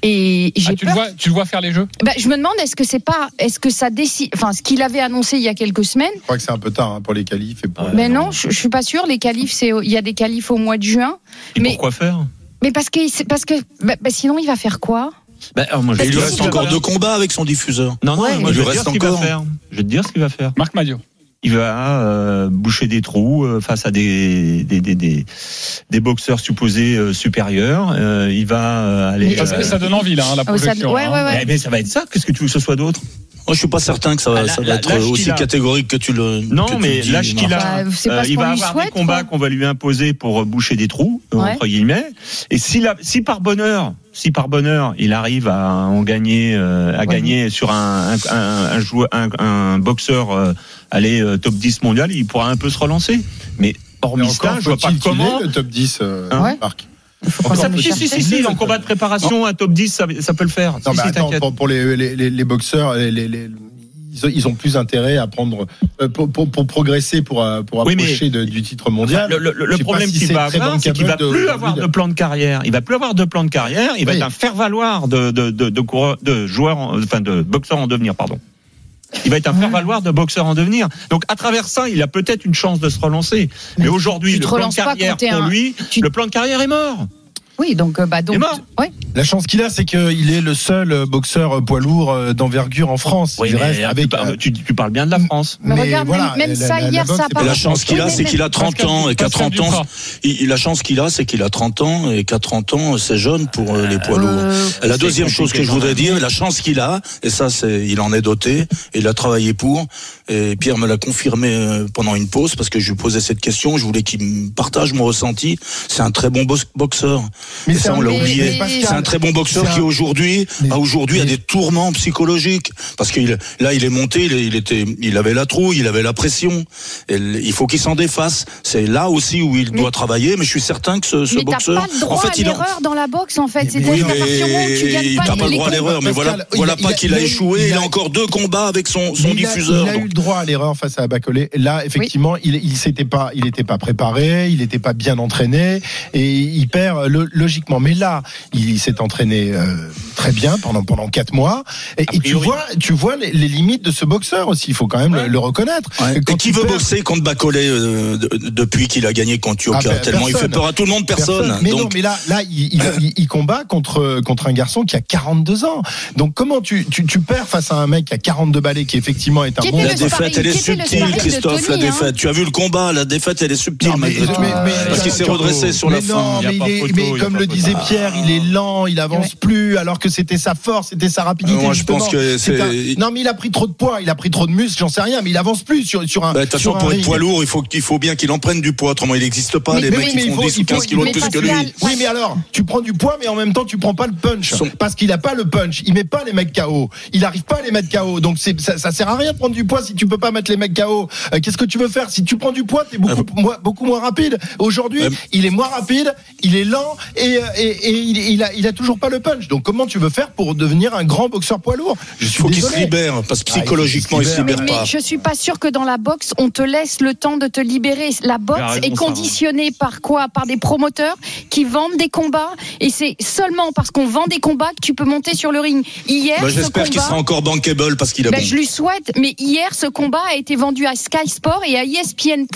Et j'ai Ah, tu, le peur vois, tu le vois faire les jeux? Bah, je me demande est-ce que c'est pas est-ce que ça décide enfin ce qu'il avait annoncé il y a quelques semaines Je crois que c'est un peu tard hein, pour les qualifs et pour. mais non je, je suis pas sûre les qualifs c'est il y a des qualifs au mois de juin Et mais pourquoi faire? mais parce que c'est- parce que bah, bah, sinon il va faire quoi? Bah, alors, moi, je Et vais il lui reste encore deux combats avec son diffuseur. Non, non, Ouais. moi, je lui vais te dire reste ce qu'il va encore. faire. Je vais te dire ce qu'il va faire. Marc Madio. Il va euh, boucher des trous euh, face à des des, des, des, des boxeurs supposés euh, supérieurs. Euh, il va euh, aller. Ça, ça- ça donne envie, là, hein, la ça- projection. ouais, hein. ouais, ouais. Eh, mais ça va être ça. Qu'est-ce que tu veux que ce soit d'autre? Moi, je suis pas certain que ça va, Ah, ça va être l'âge aussi catégorique que tu le. Non, que tu mais l'âge qu'il a, Bah, euh, il va avoir souhaite, des combats quoi. qu'on va lui imposer pour euh, boucher des trous Ouais. entre guillemets. Et si, la, si par bonheur, si par bonheur, il arrive à en gagner, euh, à gagner sur un un, un, un joueur, un, un boxeur, euh, aller euh, top 10 mondial, il pourra un peu se relancer. Mais Mais hormis encore ça, je vois pas comment. le top 10, euh, Hein Marc. qu'on Ça, le si, si, si, si, en combat de préparation, un top 10, ça, ça peut le faire. Non, Si, mais si, attends, t'inquiète. pour, pour les, les, les, les boxeurs, les, les, les- ils, ont, plus intérêt à prendre euh, pour, pour, pour progresser, pour, euh, pour Oui, approcher de- du titre mondial. Le, le- problème si qu'il c'est va avoir, c'est qu'il va plus de- avoir de- plan de carrière. Il va plus avoir de plan de carrière. Il va Oui. être un faire valoir de de de, de, coureur- de joueurs, en- enfin de boxeurs en devenir, pardon. Il va être un faire valoir de boxeur en devenir. Donc à travers ça, il a peut-être une chance de se relancer. Mais aujourd'hui, le plan de carrière pour un- lui, tu- le plan de carrière est mort. Oui donc euh, bah donc Il est mort. ouais. La chance qu'il a, c'est qu'il est le seul euh, boxeur euh, poids lourd d'envergure en France. Oui, il mais reste tu, avec. parles, tu, tu parles bien de la France. Mais regarde, même- même ça, hier, ça a boxe, pas c'est Et la chance qu'il a, c'est qu'il a 30 Pascal- ans et qu'à Pascal 30 ans, la chance qu'il a, c'est qu'il a 30 ans et qu'à 30 ans, c'est jeune pour euh, les poids lourds. Euh, La deuxième chose que je voudrais dire, la chance qu'il a, et ça, c'est, il en est doté, et il a travaillé pour. Et Pierre me l'a confirmé pendant une pause parce que je lui posais cette question. Je voulais qu'il me partage mon ressenti. C'est un très bon box- boxeur. Mais ça, on l'a oublié. C'est un très bon boxeur un- qui aujourd'hui, Mais- a aujourd'hui a mais- des tourments psychologiques parce qu'il là, il est monté, il, il était, il avait la trouille, il avait la pression. Et il faut qu'il s'en défasse. C'est là aussi où il Mais- doit travailler. Mais je suis certain que ce, ce boxeur, pas le droit en fait, à il l'erreur dans la boxe en fait c'est-à-dire oui, pas n'a les, pas le droit à l'erreur. Mais voilà, voilà a- pas qu'il a échoué. il a- encore deux combats avec son, diffuseur. Il a, eu le droit à l'erreur face à Bacolé. Là, effectivement, il, il s'était pas, il était pas préparé, il n'était pas bien entraîné et il perd logiquement. Mais là, il, s'est entraîné euh, très bien pendant pendant quatre mois. Et, et tu vois, tu vois les, les limites de ce boxeur aussi. Il faut quand même le, le reconnaître. Ouais. Quand Et qui veut perds- boxer contre Bacolé euh, de- depuis qu'il a gagné contre Yoka Ah ben, Tellement il fait peur à tout le monde, personne. Mais Donc, non, mais là, là, il, il- il- il combat contre contre un garçon qui a 42 ans. Donc comment tu, tu, tu perds face à un mec qui a 42 balais, qui effectivement est un bon. la défaite, elle est subtile, Christophe. Tony, la hein. défaite. Tu as vu le combat, la défaite, elle est subtile Non, mais- malgré tout. mais- mais- Parce qu'il s'est redressé sur la mais fin. Comme le disait Pierre, il est lent, il avance Ouais. plus, alors que c'était sa force, c'était sa rapidité. Euh, moi, je pense que C'est c'est- un- Non, mais il a pris trop de poids, il a pris trop de muscles, j'en sais rien, mais il avance plus sur, sur un. Bah, De toute façon, pour être poids lourd, il faut, il faut bien qu'il en prenne du poids. Autrement, il n'existe pas Mais- les mais mecs qui font faut- 10 ou il 15 faut- kilos de plus que lui. Oui, mais alors, tu prends du poids, mais en même temps, tu prends pas le punch. Parce qu'il a pas le punch. Il met pas les mecs KO. Il arrive pas à les mettre KO. Donc, ça, ça sert à rien de prendre du poids si tu peux pas mettre les mecs KO. Euh, qu'est-ce que tu veux faire? Si tu prends du poids, t'es beaucoup, moins, beaucoup moins rapide. Aujourd'hui, il est moins rapide, il est lent et, euh, et, et il, il a, il a toujours pas le punch. Donc, comment tu veux faire pour devenir un grand boxeur poids lourd? Je Il suis faut qu'il se libère, parce que Ah, il faut psychologiquement, il se se libère Mais pas. je suis pas sûre que dans la boxe, on te laisse le temps de te libérer. La boxe raison, est conditionnée par quoi? Par des promoteurs qui vendent des combats. Et c'est seulement parce qu'on vend des combats que tu peux monter sur le ring. Hier, Bah, ce J'espère qu'il combat- sera encore bankable parce qu'il a Ben, bon. je lui souhaite, mais hier, ce combat a été vendu à Sky Sport et à ESPN+,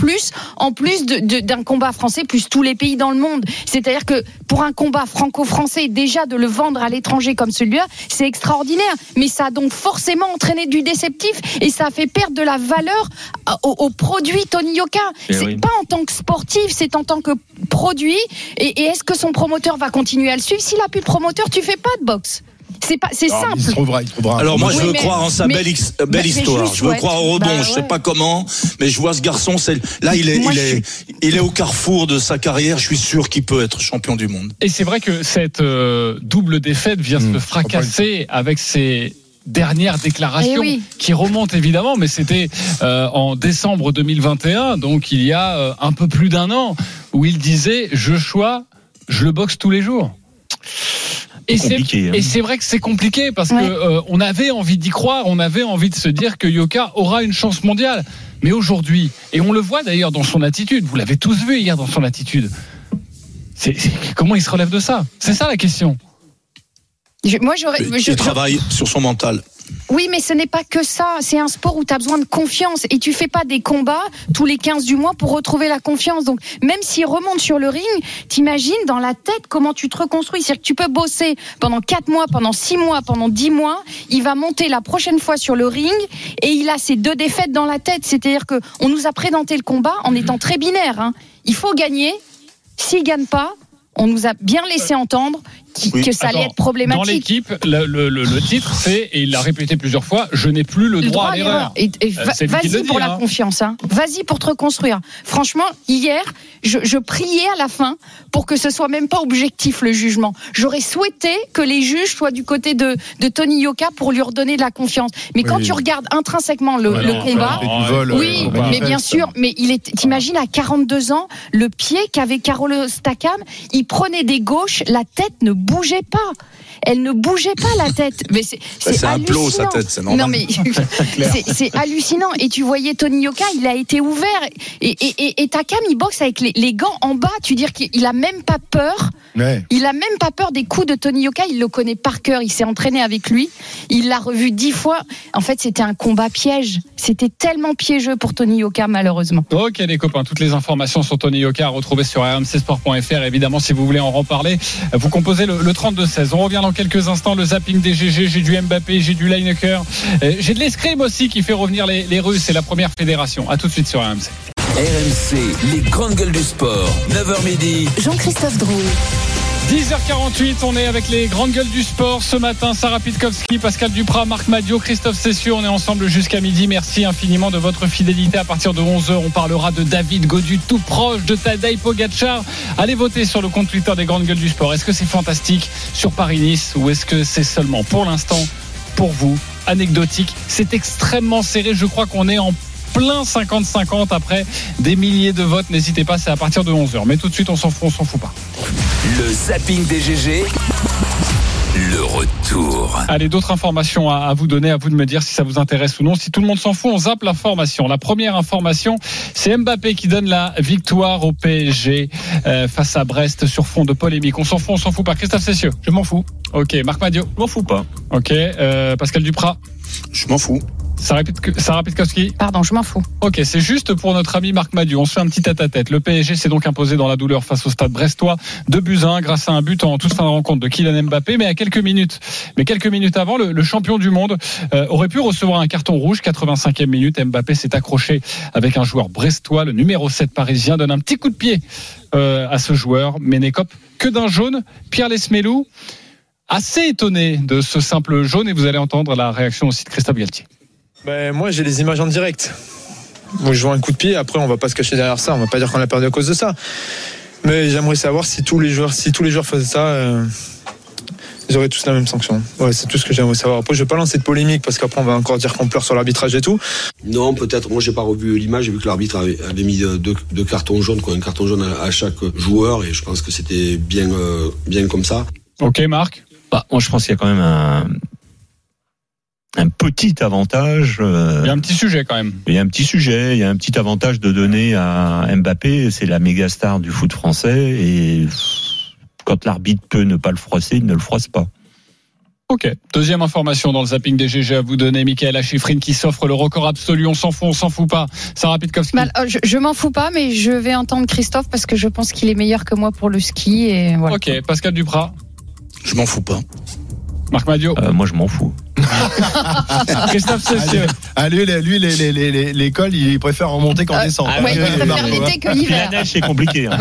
en plus de- de- d'un combat français, plus tous les pays dans le monde. C'est-à-dire que pour un combat franco-français, déjà de le vendre à l'étranger comme celui-là, c'est extraordinaire. Mais ça a donc forcément entraîné du déceptif et ça a fait perdre de la valeur à- au, au produit Tony Yoka. Eh C'est oui. pas en tant que sportif, c'est en tant que produit. Et, et est-ce que son promoteur va continuer à le suivre? S'il a plus de promoteur, tu fais pas de boxe. C'est pas, c'est Ah, Il simple. trouvera, il trouvera. Alors moi, je veux mais- croire en sa mais- belle, ex- histoire. Je veux croire au rebond. Bah Je sais ouais. pas comment, mais je vois ce garçon. C'est là, il est, Moi, il je est, il est au carrefour de sa carrière. Je suis sûr qu'il peut être champion du monde. Et c'est vrai que cette euh, double défaite vient Mmh. se fracasser avec ses dernières déclarations Eh oui. qui remontent évidemment, mais c'était euh, en décembre 2021, donc il y a euh, un peu plus d'un an, où il disait je choix, je le boxe tous les jours. Et c'est, Compliqué, hein. et c'est vrai que c'est compliqué parce Ouais. que euh, on avait envie d'y croire, on avait envie de se dire que Yoka aura une chance mondiale. Mais aujourd'hui, et on le voit d'ailleurs dans son attitude, vous l'avez tous vu hier dans son attitude. C'est, c'est- comment il se relève de ça? C'est ça la question. Je- moi, j'aurais. Je- travaille sur son mental. Oui, mais ce n'est pas que ça. C'est un sport où tu as besoin de confiance et tu fais pas des combats tous les 15 du mois pour retrouver la confiance. Donc, même s'il remonte sur le ring, t'imagines dans la tête comment tu te reconstruis. C'est-à-dire que tu peux bosser pendant 4 mois, pendant 6 mois, pendant 10 mois. Il va monter la prochaine fois sur le ring et il a ces deux défaites dans la tête. C'est-à-dire que on nous a présenté le combat en étant très binaire. hein. Il faut gagner. S'il gagne pas, on nous a bien laissé entendre qui- Oui. que ça allait Attends, être problématique. Dans l'équipe, le, le- le- le titre, c'est, et il l'a répété plusieurs fois, je n'ai plus le, Le droit, à l'erreur. Euh, va- vas-y dit, pour la hein. confiance. Hein. Vas-y pour te reconstruire. Franchement, hier, je, je priais à la fin pour que ce soit même pas objectif le jugement. J'aurais souhaité que les juges soient du côté de, de Tony Yoka pour lui redonner de la confiance. Mais quand Oui. tu regardes intrinsèquement le, non, combat, du vol, oui, euh, mais bien sûr, mais il est. T'imagines à 42 ans, le pied qu'avait Carolo Stakam, il prenait des gauches, la tête ne bougeait pas. Elle ne bougeait pas la tête. Mais c'est Bah, c'est un plot, sa hallucinant. tête, c'est normal. Non mais c'est- c'est hallucinant. Et tu voyais Tony Yoka, il a été ouvert. Et, et, et, et Takam, il boxe avec les, les gants en bas. Tu dire qu'il a même pas peur. Ouais. Il a même pas peur des coups de Tony Yoka. Il le connaît par cœur. Il s'est entraîné avec lui. Il l'a revu dix fois. En fait, c'était un combat piège. C'était tellement piégeux pour Tony Yoka, malheureusement. Ok les copains, toutes les informations sur Tony Yoka à retrouver sur rmcsport.fr. Évidemment, si vous voulez en reparler, vous composez le, le 32-16. On revient dans quelques instants. Le zapping des GG, j'ai du Mbappé, j'ai du Lineker. Euh, J'ai de l'escrime aussi qui fait revenir les, les Russes. C'est la première fédération. À tout de suite sur RMC. RMC, les grandes gueules du sport. 9h midi. Jean-Christophe Drouet. 10h48, on est avec les grandes gueules du sport ce matin. Sarah Pitkowski, Pascal Duprat, Marc Madio, Christophe Cessieux. On est ensemble jusqu'à midi. Merci infiniment de votre fidélité. À partir de 11h, on parlera de David Godu, tout proche de Tadej Pogacar. Allez voter sur le compte Twitter des grandes gueules du sport. Est-ce que c'est fantastique sur Paris-Nice ou est-ce que c'est seulement pour l'instant, pour vous, anecdotique C'est extrêmement serré. Je crois qu'on est en plein 50-50 après des milliers de votes. N'hésitez pas, c'est à partir de 11h. Mais tout de suite, on s'en fout, on s'en fout pas. Le zapping des GG. Le retour. Allez, d'autres informations à, à vous donner, à vous de me dire si ça vous intéresse ou non. Si tout le monde s'en fout, on zappe l'information. La première information, c'est Mbappé qui donne la victoire au PSG euh, face à Brest sur fond de polémique. On s'en fout, on s'en fout pas. Christophe Cessieux Je m'en fous. Ok, Marc Madio Je m'en fous pas. Ok, euh, Pascal Duprat Je m'en fous. Sarah Pitk- Sarah Pitkowski Pardon, je m'en fous. Ok, c'est juste pour notre ami Marc Madiou. On se fait un petit tête-à-tête. Le PSG s'est donc imposé dans la douleur face au stade brestois de buts à un grâce à un but en toute fin de rencontre de Kylian Mbappé. Mais à quelques minutes, mais quelques minutes avant, le, le champion du monde euh, aurait pu recevoir un carton rouge. 85e minute, Mbappé s'est accroché avec un joueur brestois. Le numéro 7 parisien donne un petit coup de pied euh, à ce joueur, mais n'écope que d'un jaune. Pierre Lesmelou assez étonné de ce simple jaune et vous allez entendre la réaction aussi de Christophe Galtier. Ben, moi, j'ai les images en direct. Moi, je vois un coup de pied. Après, on va pas se cacher derrière ça. On va pas dire qu'on a perdu à cause de ça. Mais j'aimerais savoir si tous les joueurs, si tous les joueurs faisaient ça, euh, ils auraient tous la même sanction. Ouais, c'est tout ce que j'aimerais savoir. Après, je vais pas lancer de polémique parce qu'après, on va encore dire qu'on pleure sur l'arbitrage et tout. Non, peut-être. Moi, j'ai pas revu l'image. J'ai vu que l'arbitre avait, avait mis deux, deux cartons jaunes, quoi, un carton jaune à, à chaque joueur, et je pense que c'était bien, euh, bien comme ça. Ok, Marc? Bah, moi, je pense qu'il y a quand même un, un petit avantage. euh, Il y a un petit sujet quand même. il y a un petit sujet, il y a un petit avantage de donner à Mbappé, c'est la méga star du foot français, et quand l'arbitre peut ne pas le froisser, il ne le froisse pas. Ok. Deuxième information dans le zapping des GG à vous donner, Michael Achifrine qui s'offre le record absolu. On s'en fout, on s'en fout pas. Sarah Pitkowski. Bah, euh, je je m'en fous pas, mais je vais entendre Christophe parce que je pense qu'il est meilleur que moi pour le ski. Et voilà. Ok. Pascal Duprat. Je m'en fous pas. Marc Madio. Euh, moi, je m'en fous. Christophe Cessieux. Ah, lui, les- lui, les- les- les- les- l'école, il préfère en monter qu'en descendre. Ah, ouais, il préfère l'été hein. que l'hiver. La neige, c'est compliqué. hein.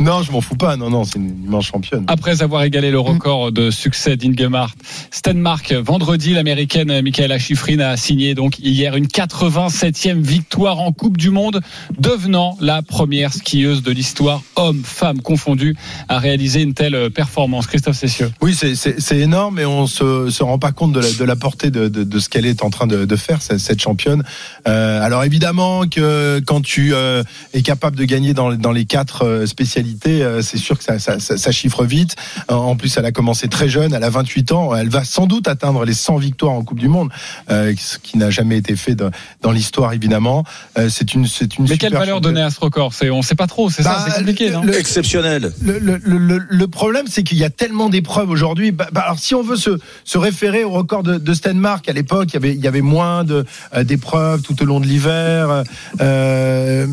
Non, je m'en fous pas. Non, non, c'est une immense championne. Après avoir égalé le record de succès d'Ingemart Stenmark, vendredi, l'américaine Michaela Schifrin a signé donc hier une 87e victoire en Coupe du Monde, devenant la première skieuse de l'histoire, hommes, femmes confondus, à réaliser une telle performance. Christophe Cessieux. Oui, c'est- c'est c'est énorme et on se, se rend pas compte de la, de la portée de, de, de ce qu'elle est en train de, de faire, cette, cette championne. Euh, alors évidemment que quand tu euh, es capable de gagner dans, dans les quatre euh, spécialités, euh, c'est sûr que ça, ça, ça, ça chiffre vite. En plus, elle a commencé très jeune, elle a 28 ans. Elle va sans doute atteindre les 100 victoires en Coupe du Monde, euh, ce qui n'a jamais été fait de- dans l'histoire évidemment. Euh, c'est une, c'est une Mais super quelle valeur championne. donner à ce record? C'est on sait pas trop, c'est ça, Bah, c'est compliqué, non? le- Exceptionnel. le, le, le, le- le problème, c'est qu'il y a tellement d'épreuves aujourd'hui. Bah, bah, alors, si on veut se, se référer au record de, de Stenmark, à l'époque, il y avait, moins euh, d'épreuves tout au long de l'hiver. Euh,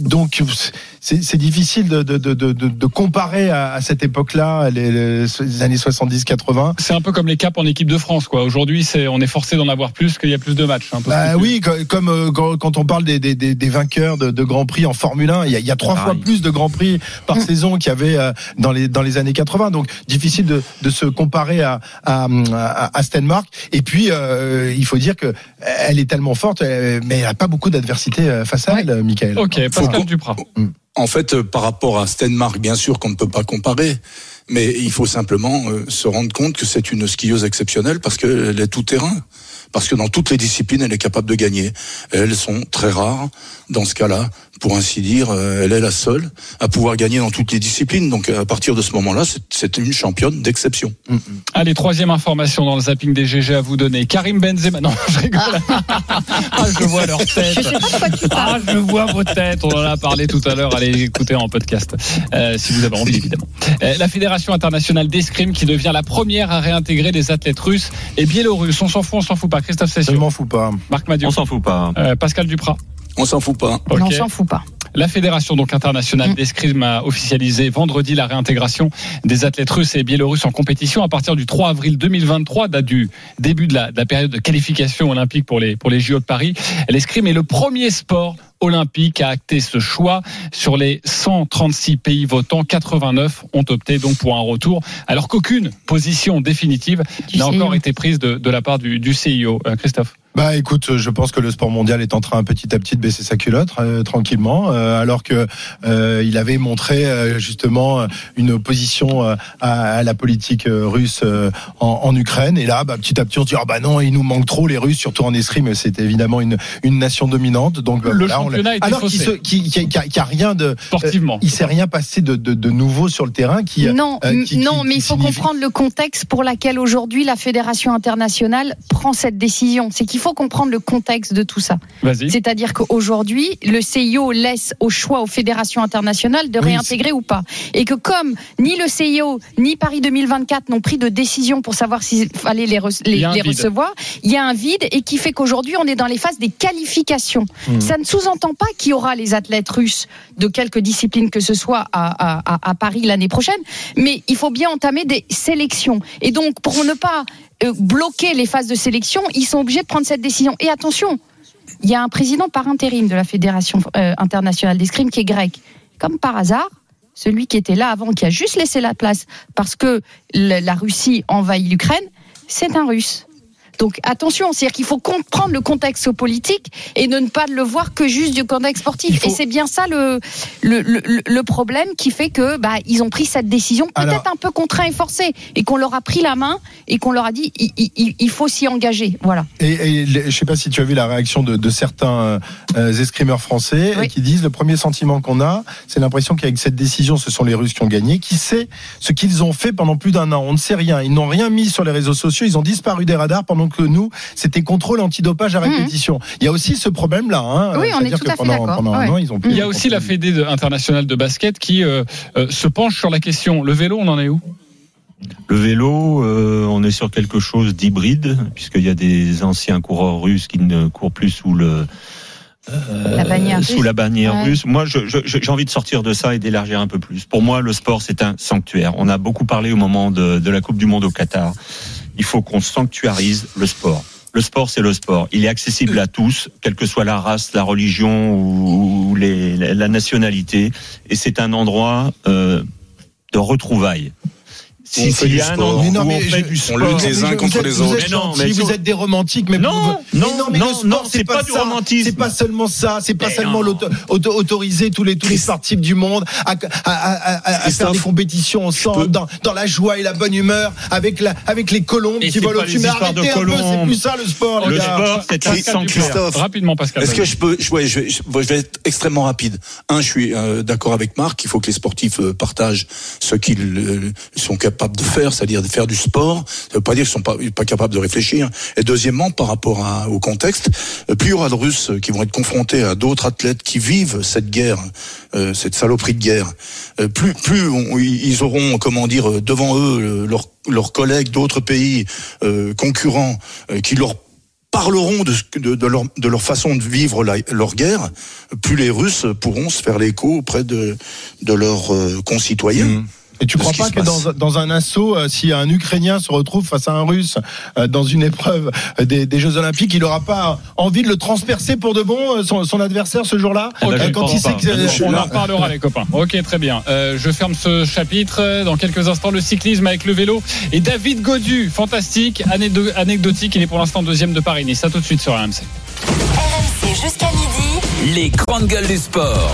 donc, c'est, c'est difficile de, de, de, de, de comparer à, à cette époque-là, les, les- années 70-80. C'est un peu comme les caps en équipe de France, quoi. Aujourd'hui, c'est on est forcé d'en avoir plus qu'il y a plus de matchs. Un peu Bah oui, co- comme euh, quand quand on parle des, des, des, des vainqueurs de, de Grand Prix en Formule 1, il y a, il y a trois fois plus de Grands Prix par saison qu'il y avait euh, dans les dans les années 80. Donc difficile de, de se comparer à à, à, à Stenmark. Et puis euh, il faut dire que elle est tellement forte, euh, mais elle a pas beaucoup d'adversité euh, face à elle, Michael. Ok, Pascal Duprat. En fait, euh, par rapport à Stenmark, bien sûr qu'on ne peut pas comparer, mais il faut simplement euh, se rendre compte que c'est une skieuse exceptionnelle parce qu'elle est tout terrain. Parce que dans toutes les disciplines, elle est capable de gagner. Elles sont très rares dans ce cas-là. Pour ainsi dire, euh, elle est la seule à pouvoir gagner dans toutes les disciplines. Donc à partir de ce moment-là, c'est- une championne d'exception. Allez, troisième information dans le zapping des GG à vous donner. Karim Benzema. Non, je rigole. Ah, je vois leur tête. Je sais pas de quoi tu parles. Ah, je vois vos têtes. On en a parlé tout à l'heure. Allez écouter en podcast, euh, si vous avez envie, évidemment. Euh, la Fédération internationale d'escrime qui devient la première à réintégrer les athlètes russes et biélorusses. On s'en fout, on s'en fout pas. Christophe Je Cessieux. m'en fous pas. Marc Madiot. On s'en fout pas. Euh, Pascal Duprat. On s'en fout pas. Non, on s'en fout pas. La Fédération donc Mm. internationale d'escrime a officialisé vendredi la réintégration des athlètes russes et biélorusses en compétition à partir du 3 avril 2023, date du début de la, de la période de qualification olympique pour les pour les JO de Paris. L'escrime est le premier sport olympique à acter ce choix. Sur les 136 pays votants, 89 ont opté donc pour un retour, alors qu'aucune position définitive n'a encore été prise de, de la part du, du CIO. Euh, Christophe. Bah écoute, je pense que le sport mondial est en train petit à petit de baisser sa culotte euh, tranquillement, euh, alors que euh, il avait montré euh, justement une opposition euh, à, à la politique euh, russe euh, en, en Ukraine. Et là, bah, petit à petit, on se dit ah bah non, il nous manque trop les Russes, surtout en escrime. C'est évidemment une une nation dominante. Donc bah, Le voilà, on championnat alors qu'il qui qui, qui a, qui a rien de Sportivement. euh, il s'est rien passé de, de, de nouveau sur le terrain. Qui Non, euh, qui- non, qui- mais il faut signifie- comprendre le contexte pour lequel aujourd'hui la fédération internationale prend cette décision. C'est qu'il faut comprendre le contexte de tout ça. Vas-y. C'est-à-dire qu'aujourd'hui, le CIO laisse au choix aux fédérations internationales de Oui, réintégrer ou pas. Et que comme ni le CIO ni Paris 2024 n'ont pris de décision pour savoir s'il fallait les, re- les- recevoir, il y a un vide et qui fait qu'aujourd'hui on est dans les phases des qualifications. Mmh. Ça ne sous-entend pas qu'il y aura les athlètes russes de quelque discipline que ce soit à, à- Paris l'année prochaine, mais il faut bien entamer des sélections. Et donc pour ne pas euh, bloquer les phases de sélection, ils sont obligés de prendre cette décision. Et attention, il y a un président par intérim de la Fédération euh, internationale d'escrime qui est grec. Comme par hasard, celui qui était là avant, qui a juste laissé la place parce que la Russie envahit l'Ukraine, c'est un Russe. Donc attention, c'est-à-dire qu'il faut comprendre le contexte politique et ne pas le voir que juste du contexte sportif. Et c'est bien ça le, le, le, le problème qui fait que bah, ils ont pris cette décision peut-être Alors- un peu contraint et forcé et qu'on leur a pris la main et qu'on leur a dit il, il- il faut s'y engager. Voilà. Et, je sais pas si tu as vu la réaction de, de certains euh, escrimeurs français Oui. qui disent le premier sentiment qu'on a, c'est l'impression qu'avec cette décision, ce sont les Russes qui ont gagné. Qui sait ce qu'ils ont fait pendant plus d'un an? On ne sait rien. Ils n'ont rien mis sur les réseaux sociaux. Ils ont disparu des radars pendant que nous, c'était contrôle antidopage à répétition. Il y a aussi ce problème-là. Hein, Mhm. Oui, on est tout à fait pendant, d'accord. pendant un Ouais. an, ils ont pu. Il y a aussi la Fédé de- internationale de basket qui euh, euh, se penche sur la question. Le vélo, on en est où? Le vélo, euh, on est sur quelque chose d'hybride, puisqu'il y a des anciens coureurs russes qui ne courent plus sous le euh, La bannière sous russe. la bannière Ouais. russe. Moi, j'ai envie de sortir de ça et d'élargir un peu plus. Pour moi, le sport, c'est un sanctuaire. On a beaucoup parlé au moment de, de la Coupe du Monde au Qatar. Il faut qu'on sanctuarise le sport. Le sport, c'est le sport. Il est accessible à tous, quelle que soit la race, la religion ou, la nationalité. Et c'est un endroit euh, de retrouvailles. On fait s'il y du a un sport. endroit Mais non, où mais on je- fait du on sport. lutte les uns Vous contre êtes- les autres. Mais non, mais vous êtes des romantiques, mais Non, non, mais non, non, c'est pas, du ça. romantisme. C'est pas seulement ça. C'est pas Mais seulement autoriser tous les tous les sportifs du monde à, à- à- à- à faire des compétitions ensemble dans, dans la joie et la bonne humeur avec la avec les colombes Et qui volent au-dessus. Mais arrêtez un peu, c'est plus ça le sport. Le sport, c'est un Christophe, Rapidement, Pascal. Est-ce que je peux je, ouais, je, vais- je- je vais être extrêmement rapide. Un, je suis euh, d'accord avec Marc. Il faut que les sportifs euh, partagent ce qu'ils euh, sont capables de faire, c'est-à-dire de faire du sport. Ça veut pas dire qu'ils sont pas, pas capables de réfléchir. Et deuxièmement, par rapport à- au contexte, euh, plus il y aura de Russes qui vont être confrontés à d'autres athlètes qui vivent cette guerre, euh, cette saloperie de guerre, euh, plus plus ils auront, comment dire, euh, devant eux leurs leurs collègues d'autres pays euh, concurrents euh, qui leur parleront de, de, de leur, de leur façon de vivre la- leur guerre, plus les Russes pourront se faire l'écho auprès de, de leurs concitoyens. Mmh. Et tu crois pas que dans, dans un assaut, euh, si un Ukrainien se retrouve face à un Russe euh, dans une épreuve euh, des, des Jeux Olympiques, il n'aura pas envie de le transpercer pour de bon, euh, son, son adversaire ce jour-là? Euh, Quand il sait que on en reparlera les copains. Ok, très bien. Euh, je ferme ce chapitre. Dans quelques instants, le cyclisme avec le vélo. Et David Godu, fantastique, anédo- anecdotique. Il est pour l'instant deuxième de Paris-Nice. À tout de suite sur RMC. RMC jusqu'à midi. Les grandes gueules du sport.